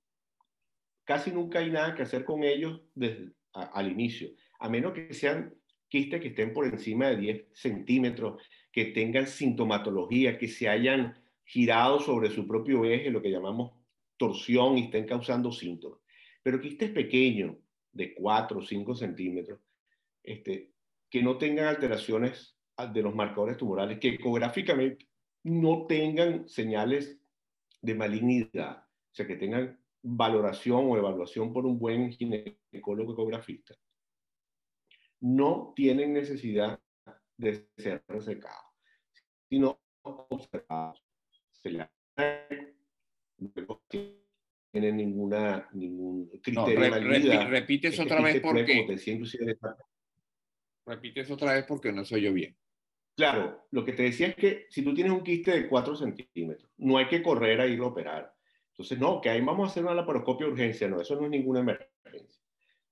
casi nunca hay nada que hacer con ellos desde al inicio, a menos que sean quistes que estén por encima de 10 centímetros, que tengan sintomatología, que se hayan girado sobre su propio eje, lo que llamamos torsión, y estén causando síntomas. Pero quistes pequeños, de 4 o 5 centímetros, este, que no tengan alteraciones de los marcadores tumorales que ecográficamente no tengan señales de malignidad, o sea, que tengan valoración o evaluación por un buen ginecólogo ecografista, no tienen necesidad de ser resecados, sino observados. Se le no tiene ninguna, ningún criterio no, re, repite eso otra vez porque... Repite eso otra vez porque no soy yo bien. Claro, lo que te decía es que si tú tienes un quiste de 4 centímetros, no hay que correr a ir a operar. Entonces, no, que ahí vamos a hacer una laparoscopia de urgencia. No, eso no es ninguna emergencia.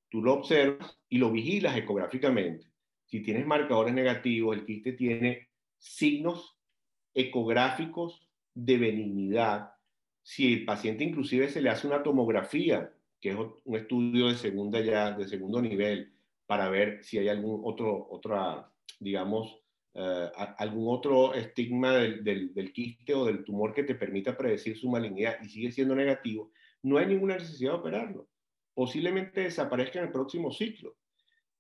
Tú lo observas y lo vigilas ecográficamente. Si tienes marcadores negativos, el quiste tiene signos ecográficos de benignidad. Si el paciente inclusive se le hace una tomografía, que es un estudio de segunda ya, de segundo nivel, para ver si hay algún otro, otra, digamos, uh, algún otro estigma del, del, del, quiste o del tumor que te permita predecir su malignidad y sigue siendo negativo, no hay ninguna necesidad de operarlo. Posiblemente desaparezca en el próximo ciclo.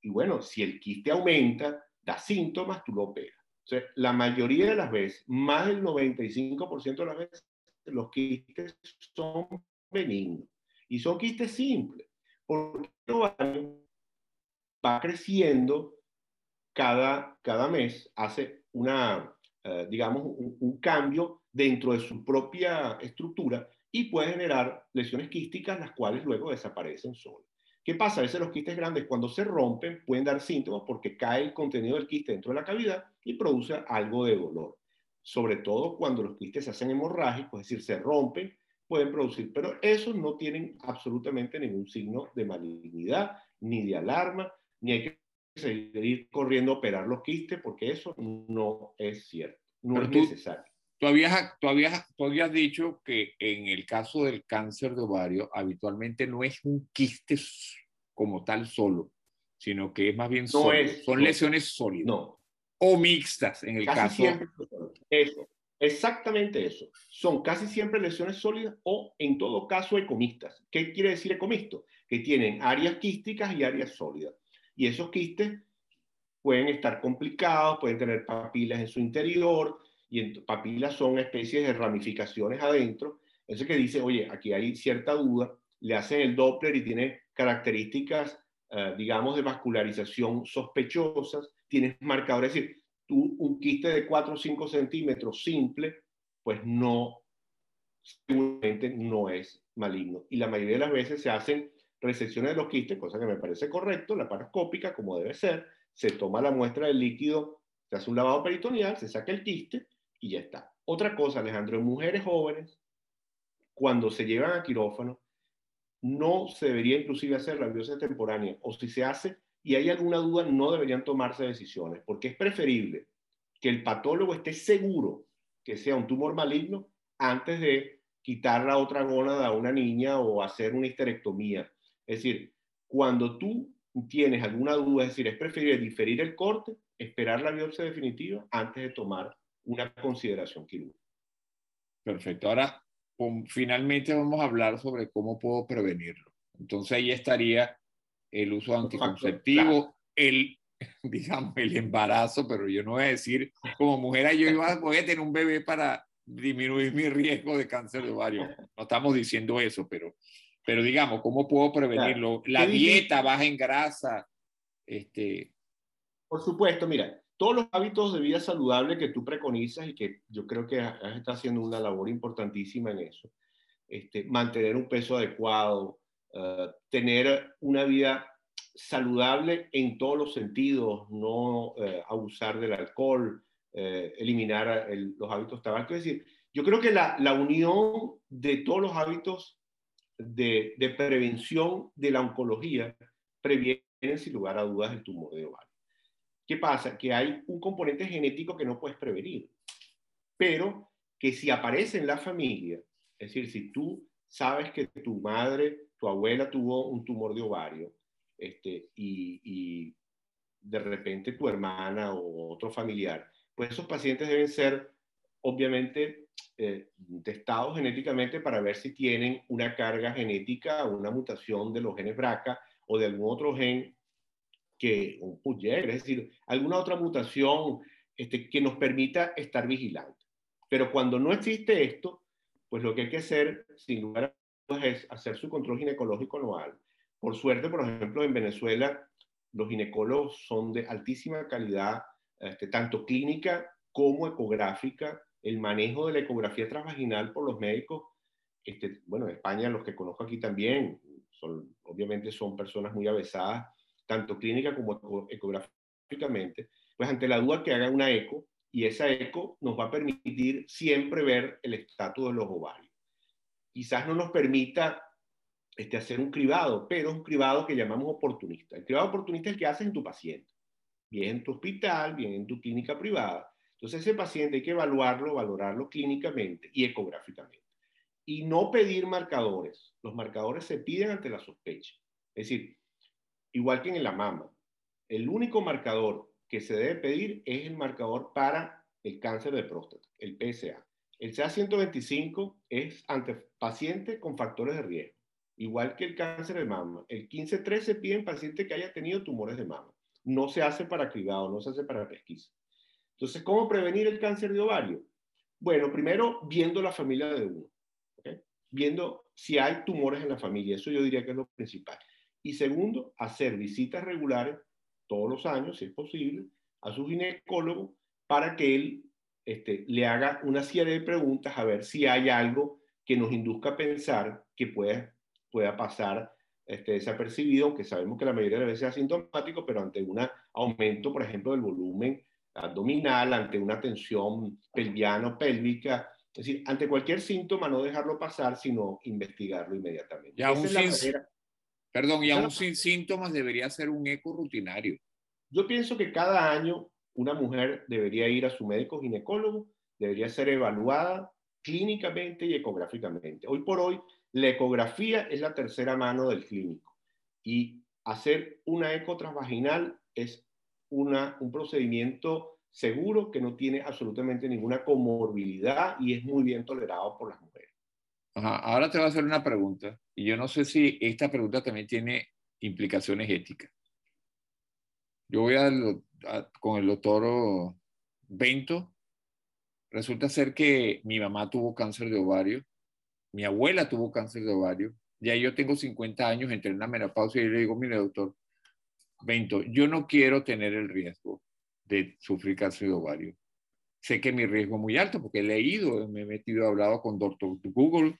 Y bueno, si el quiste aumenta, da síntomas, tú lo operas. O sea, la mayoría de las veces, más del 95% de las veces, los quistes son benignos. Y son quistes simples. Porque va creciendo cada, cada mes, hace una, uh, digamos, un, un cambio dentro de su propia estructura y puede generar lesiones quísticas, las cuales luego desaparecen solas. ¿Qué pasa? A veces los quistes grandes cuando se rompen pueden dar síntomas porque cae el contenido del quiste dentro de la cavidad y produce algo de dolor. Sobre todo cuando los quistes se hacen hemorrágicos, es decir, se rompen, pueden producir, pero esos no tienen absolutamente ningún signo de malignidad, ni de alarma, ni hay que seguir corriendo a operar los quistes porque eso no es cierto, no pero es tú, necesario. Tú habías, tú, habías, tú habías dicho que en el caso del cáncer de ovario habitualmente no es un quiste como tal solo, sino que es más bien no sólido. es, son no, lesiones sólidas. No. O mixtas en el casi caso. Siempre, eso, exactamente eso. Son casi siempre lesiones sólidas o en todo caso ecomistas. ¿Qué quiere decir ecomisto? Que tienen áreas quísticas y áreas sólidas. Y esos quistes pueden estar complicados, pueden tener papilas en su interior, y papilas son especies de ramificaciones adentro. Eso que dice, oye, aquí hay cierta duda, le hacen el Doppler y tiene características, uh, digamos, de vascularización sospechosas, tienes marcadores, es decir, tú, un quiste de 4 o 5 centímetros simple, pues no, seguramente no es maligno. Y la mayoría de las veces se hacen resecciones de los quistes, cosa que me parece correcto, la paroscópica, como debe ser, se toma la muestra del líquido, se hace un lavado peritoneal, se saca el quiste y ya está. Otra cosa, Alejandro, en mujeres jóvenes, cuando se llevan a quirófano, no se debería inclusive hacer la biopsia temporánea, o si se hace y hay alguna duda, no deberían tomarse decisiones, porque es preferible que el patólogo esté seguro que sea un tumor maligno antes de quitar la otra gónada a una niña o hacer una histerectomía. Es decir, cuando tú tienes alguna duda, es decir, es preferible diferir el corte, esperar la biopsia definitiva antes de tomar una consideración quirúrgica. Perfecto. Ahora, finalmente vamos a hablar sobre cómo puedo prevenirlo. Entonces ahí estaría el uso anticonceptivo, el, digamos, el embarazo, pero yo no voy a decir, como mujer, yo iba, voy a tener un bebé para disminuir mi riesgo de cáncer de ovario. No estamos diciendo eso, pero, pero digamos, ¿cómo puedo prevenirlo? La dieta baja en grasa. Este... Por supuesto, mira, todos los hábitos de vida saludable que tú preconizas y que yo creo que está haciendo una labor importantísima en eso. Este, mantener un peso adecuado, uh, tener una vida saludable en todos los sentidos, no uh, abusar del alcohol, uh, eliminar el, los hábitos tabacos. Es decir, yo creo que la, la unión de todos los hábitos de, de, prevención de la oncología previenen sin lugar a dudas el tumor de ovario. ¿Qué pasa? Que hay un componente genético que no puedes prevenir, pero que si aparece en la familia, es decir, si tú sabes que tu madre, tu abuela tuvo un tumor de ovario, este, y, de repente tu hermana o otro familiar, pues esos pacientes deben ser obviamente eh, testados genéticamente para ver si tienen una carga genética una mutación de los genes BRCA o de algún otro gen que un PUYER, es decir, alguna otra mutación este, que nos permita estar vigilantes. Pero cuando no existe esto, pues lo que hay que hacer, sin lugar es hacer su control ginecológico anual. Por suerte, por ejemplo, en Venezuela, los ginecólogos son de altísima calidad, este, tanto clínica como ecográfica. El manejo de la ecografía transvaginal por los médicos, este, bueno, en España, los que conozco aquí también, son, obviamente son personas muy avesadas, tanto clínica como ecográficamente. Pues ante la duda que haga una eco, y esa eco nos va a permitir siempre ver el estatus de los ovarios. Quizás no nos permita este, hacer un cribado, pero un cribado que llamamos oportunista. El cribado oportunista es el que haces en tu paciente, bien en tu hospital, bien en tu clínica privada. Entonces ese paciente hay que evaluarlo, valorarlo clínicamente y ecográficamente. Y no pedir marcadores. Los marcadores se piden ante la sospecha. Es decir, igual que en la mama, el único marcador que se debe pedir es el marcador para el cáncer de próstata, el PSA. El CA125 es ante paciente con factores de riesgo, igual que el cáncer de mama. El 15-3 se pide en paciente que haya tenido tumores de mama. No se hace para cribado, no se hace para pesquisa. Entonces, ¿cómo prevenir el cáncer de ovario? Bueno, primero, viendo la familia de uno. Viendo si hay tumores en la familia. Eso yo diría que es lo principal. Y segundo, hacer visitas regulares todos los años, si es posible, a su ginecólogo para que él este, le haga una serie de preguntas a ver si hay algo que nos induzca a pensar que pueda, pueda pasar este, desapercibido, aunque sabemos que la mayoría de las veces es asintomático, pero ante un aumento, por ejemplo, del volumen abdominal, ante una tensión pelviano-pélvica, es decir, ante cualquier síntoma no dejarlo pasar, sino investigarlo inmediatamente. Ya, un, Perdón, y aún sin síntomas debería ser un eco rutinario. Yo pienso que cada año una mujer debería ir a su médico ginecólogo, debería ser evaluada clínicamente y ecográficamente. Hoy por hoy, la ecografía es la tercera mano del clínico y hacer una eco transvaginal es una, un procedimiento seguro que no tiene absolutamente ninguna comorbilidad y es muy bien tolerado por las mujeres. Ahora te voy a hacer una pregunta y yo no sé si esta pregunta también tiene implicaciones éticas. Yo voy con el doctor Bento. Resulta ser que mi mamá tuvo cáncer de ovario, mi abuela tuvo cáncer de ovario, ya yo tengo 50 años, entré en una menopausia y le digo, mire doctor Bento, yo no quiero tener el riesgo de sufrir cáncer de ovario sé que mi riesgo es muy alto porque he leído, me he metido, he hablado con doctor Google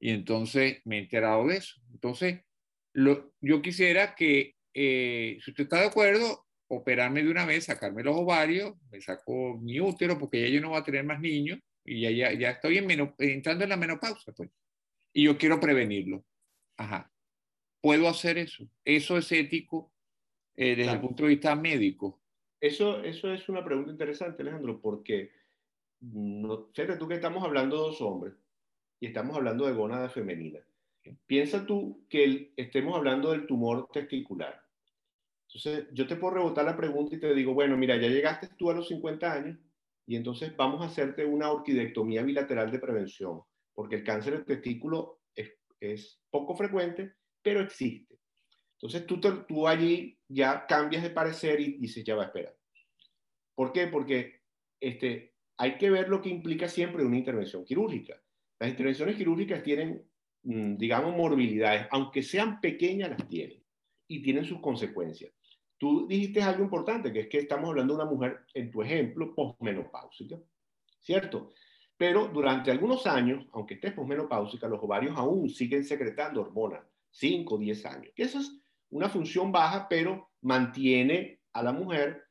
y entonces me he enterado de eso. Entonces, lo, yo quisiera que, eh, si usted está de acuerdo, operarme de una vez, sacarme los ovarios, me saco mi útero porque ya yo no voy a tener más niños y ya, ya, ya estoy en entrando en la menopausa, pues. Y yo quiero prevenirlo. Ajá. ¿Puedo hacer eso? ¿Eso es ético eh, desde el punto de vista médico? Eso, eso es una pregunta interesante, Alejandro, porque no, fíjate tú que estamos hablando de dos hombres y estamos hablando de gónada femenina. Piensa tú que estemos hablando del tumor testicular. Entonces, yo te puedo rebotar la pregunta y te digo, bueno, mira, ya llegaste tú a los 50 años y entonces vamos a hacerte una orquidectomía bilateral de prevención, porque el cáncer de testículo es, es poco frecuente, pero existe. Entonces tú, tú allí ya cambias de parecer y dices, ya va a esperar. ¿Por qué? Porque este, hay que ver lo que implica siempre una intervención quirúrgica. Las intervenciones quirúrgicas tienen, mm, digamos, morbilidades, aunque sean pequeñas, las tienen y tienen sus consecuencias. Tú dijiste algo importante, que es que estamos hablando de una mujer, en tu ejemplo, posmenopáusica, ¿cierto? Pero durante algunos años, aunque estés posmenopáusica, los ovarios aún siguen secretando hormonas, 5 o 10 años. Eso es una función baja, pero mantiene a la mujer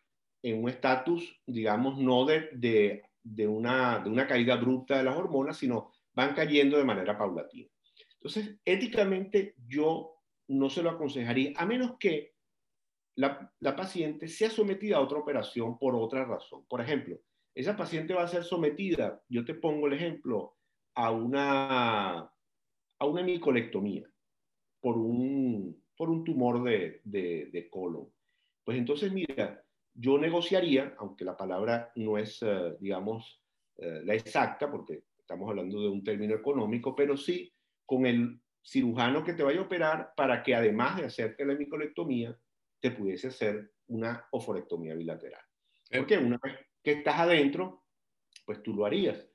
en un estatus, digamos, no de, de, de, una, de una caída abrupta de las hormonas, sino van cayendo de manera paulatina. Entonces, éticamente yo no se lo aconsejaría, a menos que la, la, paciente sea sometida a otra operación por otra razón. Por ejemplo, esa paciente va a ser sometida, yo te pongo el ejemplo, a una, a una micolectomía por un, por un tumor de, de, colon. Pues entonces, mira, yo negociaría, aunque la palabra no es, eh, digamos, eh, la exacta, porque estamos hablando de un término económico, pero sí con el cirujano que te vaya a operar para que además de hacerte la micolectomía, te pudiese hacer una oforectomía bilateral. Porque una vez que estás adentro, pues tú lo harías.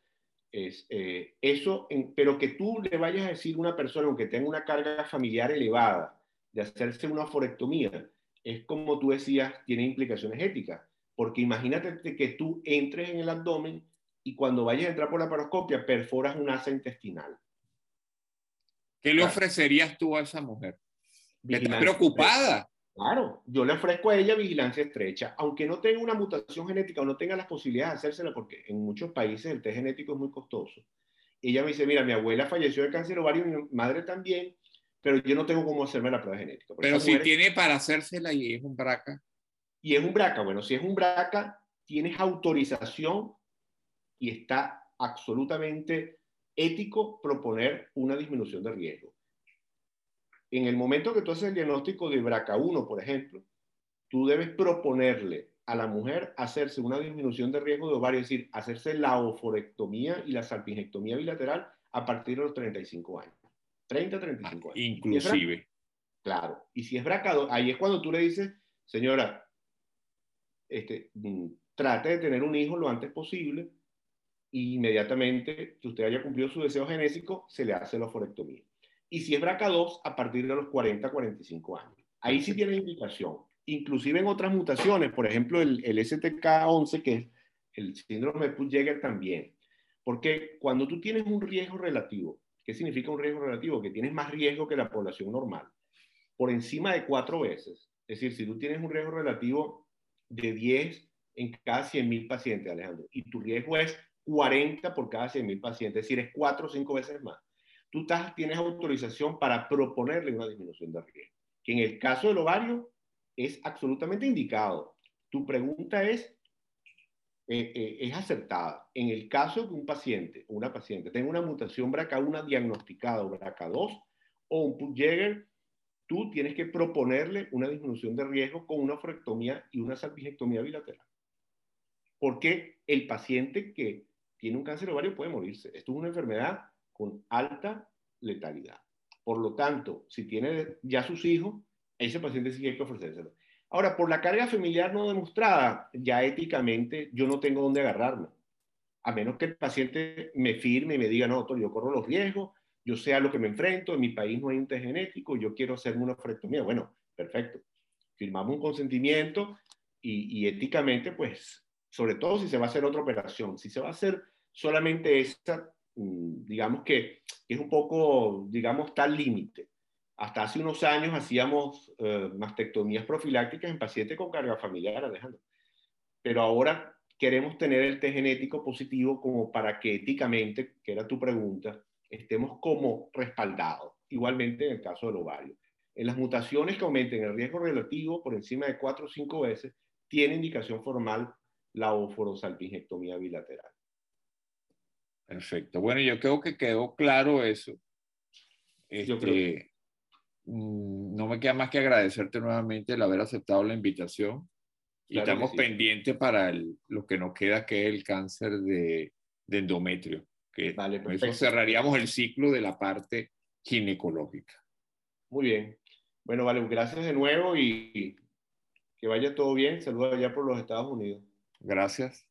Es, eh, eso, pero que tú le vayas a decir a una persona, aunque tenga una carga familiar elevada, de hacerse una forectomía, es como tú decías, tiene implicaciones éticas. Porque imagínate que tú entres en el abdomen y cuando vayas a entrar por la paroscopia perforas un asa intestinal. ¿Qué le ofrecerías tú a esa mujer? ¿Está preocupada? Claro, yo le ofrezco a ella vigilancia estrecha, aunque no tenga una mutación genética o no tenga las posibilidades de hacérsela, porque en muchos países el test genético es muy costoso. Ella me dice, mira, mi abuela falleció de cáncer ovario, mi madre también, pero yo no tengo cómo hacerme la prueba genética. pero si tiene para hacérsela y es un BRCA. Y es un BRCA, bueno, si es un BRCA, tienes autorización y está absolutamente ético proponer una disminución de riesgo en el momento que tú haces el diagnóstico de BRCA1, por ejemplo, tú debes proponerle a la mujer hacerse una disminución de riesgo de ovario, es decir, hacerse la oforectomía y la salpingectomía bilateral a partir de los 35 años. 30, 35 años. Inclusive. claro. Y si es BRCA2, ahí es cuando tú le dices, señora, este, mm, trate de tener un hijo lo antes posible e inmediatamente que usted haya cumplido su deseo genético, se le hace la oforectomía y si es BRCA2 a partir de los 40, 45 años. Ahí sí tiene indicación. Inclusive en otras mutaciones, por ejemplo el, el STK11, que es el síndrome de Put-Jäger también. Porque cuando tú tienes un riesgo relativo, ¿qué significa un riesgo relativo? Que tienes más riesgo que la población normal, por encima de cuatro veces. Es decir, si tú tienes un riesgo relativo de 10 en cada 100.000 pacientes, Alejandro, y tu riesgo es 40 por cada 100.000 pacientes, es decir, es cuatro o cinco veces más tú tienes autorización para proponerle una disminución de riesgo, que en el caso del ovario es absolutamente indicado. Tu pregunta es, eh, eh, es acertada. En el caso que un paciente una paciente tenga una mutación BRCA1 diagnosticada o BRCA2 o un Put-Jäger, tú tienes que proponerle una disminución de riesgo con una frectomía y una salpingectomía bilateral. Porque el paciente que tiene un cáncer ovario puede morirse. Esto es una enfermedad con alta letalidad. Por lo tanto, si tiene ya sus hijos, ese paciente sí hay que ofrecérselo. Ahora, por la carga familiar no demostrada, ya éticamente yo no tengo dónde agarrarme. A menos que el paciente me firme y me diga, no, doctor, yo corro los riesgos, yo sé a lo que me enfrento, en mi país no hay un test genético, yo quiero hacerme una frectomía. Bueno, perfecto. Firmamos un consentimiento y, y éticamente, pues, sobre todo si se va a hacer otra operación, si se va a hacer solamente esta, Mm, digamos que es un poco, digamos, tal límite. Hasta hace unos años hacíamos eh, mastectomías profilácticas en pacientes con carga familiar, Alejandro. Pero ahora queremos tener el test genético positivo como para que éticamente, que era tu pregunta, estemos como respaldados. Igualmente en el caso del ovario. En las mutaciones que aumenten el riesgo relativo por encima de 4 o 5 veces, tiene indicación formal la oforosalpingectomía bilateral. Perfecto. Bueno, yo creo que quedó claro eso. Este, mm, no me queda más que agradecerte nuevamente el haber aceptado la invitación. y estamos pendientes para lo que nos queda, que es el cáncer de, endometrio. Que vale, eso cerraríamos el ciclo de la parte ginecológica. Muy bien. Bueno, vale, gracias de nuevo y que vaya todo bien. Saludos allá por los Estados Unidos. Gracias.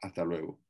Hasta luego.